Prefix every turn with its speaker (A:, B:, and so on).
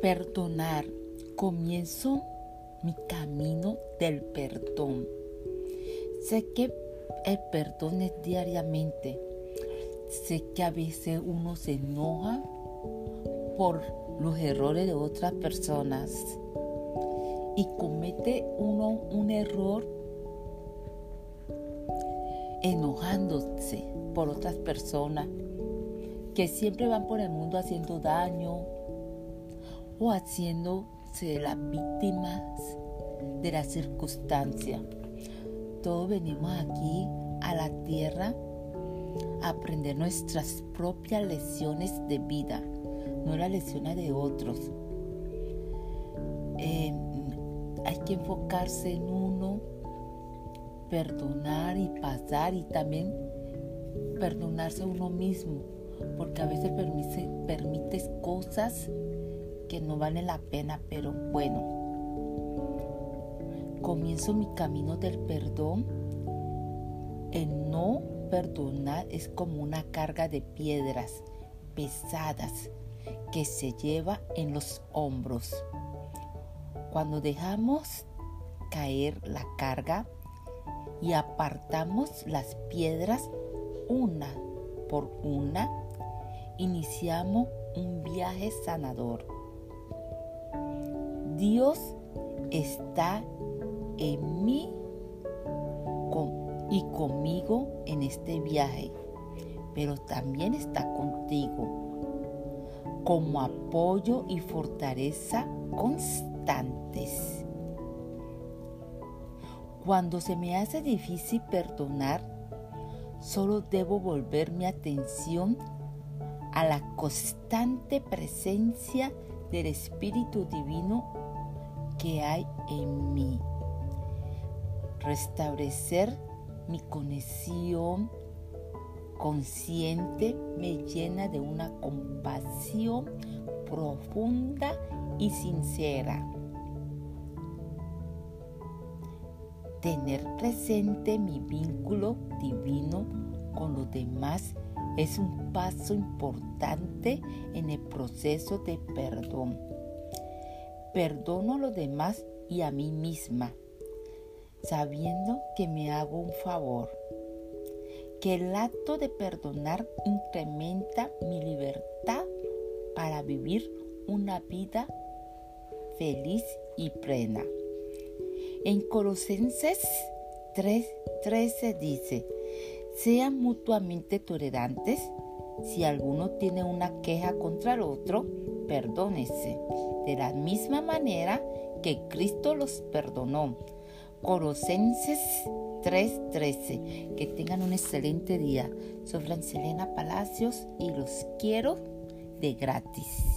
A: Perdonar. Comienzo mi camino del perdón. Sé que el perdón es diariamente. Sé que a veces uno se enoja por los errores de otras personas y comete uno un error enojándose por otras personas que siempre van por el mundo haciendo daño o haciéndose las víctimas de la circunstancia. Todos venimos aquí a la tierra a aprender nuestras propias lecciones de vida, no las lecciones de otros. Eh, hay que enfocarse en uno, perdonar y pasar y también perdonarse a uno mismo, porque a veces permite, permites cosas que no valen la pena, pero bueno. Comienzo mi camino del perdón. El no perdonar es como una carga de piedras pesadas que se lleva en los hombros. Cuando dejamos caer la carga y apartamos las piedras una por una, iniciamos un viaje sanador. Dios está en mí y conmigo en este viaje, pero también está contigo como apoyo y fortaleza constantes. Cuando se me hace difícil perdonar, solo debo volver mi atención a la constante presencia del Espíritu Divino que hay en mí. Restablecer mi conexión consciente me llena de una compasión profunda y sincera. Tener presente mi vínculo divino con los demás es un paso importante en el proceso de perdón. Perdono a los demás y a mí misma, sabiendo que me hago un favor que el acto de perdonar incrementa mi libertad para vivir una vida feliz y plena. En Colosenses 3:13 dice, sean mutuamente tolerantes. Si alguno tiene una queja contra el otro, perdónese. De la misma manera que Cristo los perdonó. Colosenses 3.13. Que tengan un excelente día. Soy Selena Palacios y los quiero de gratis.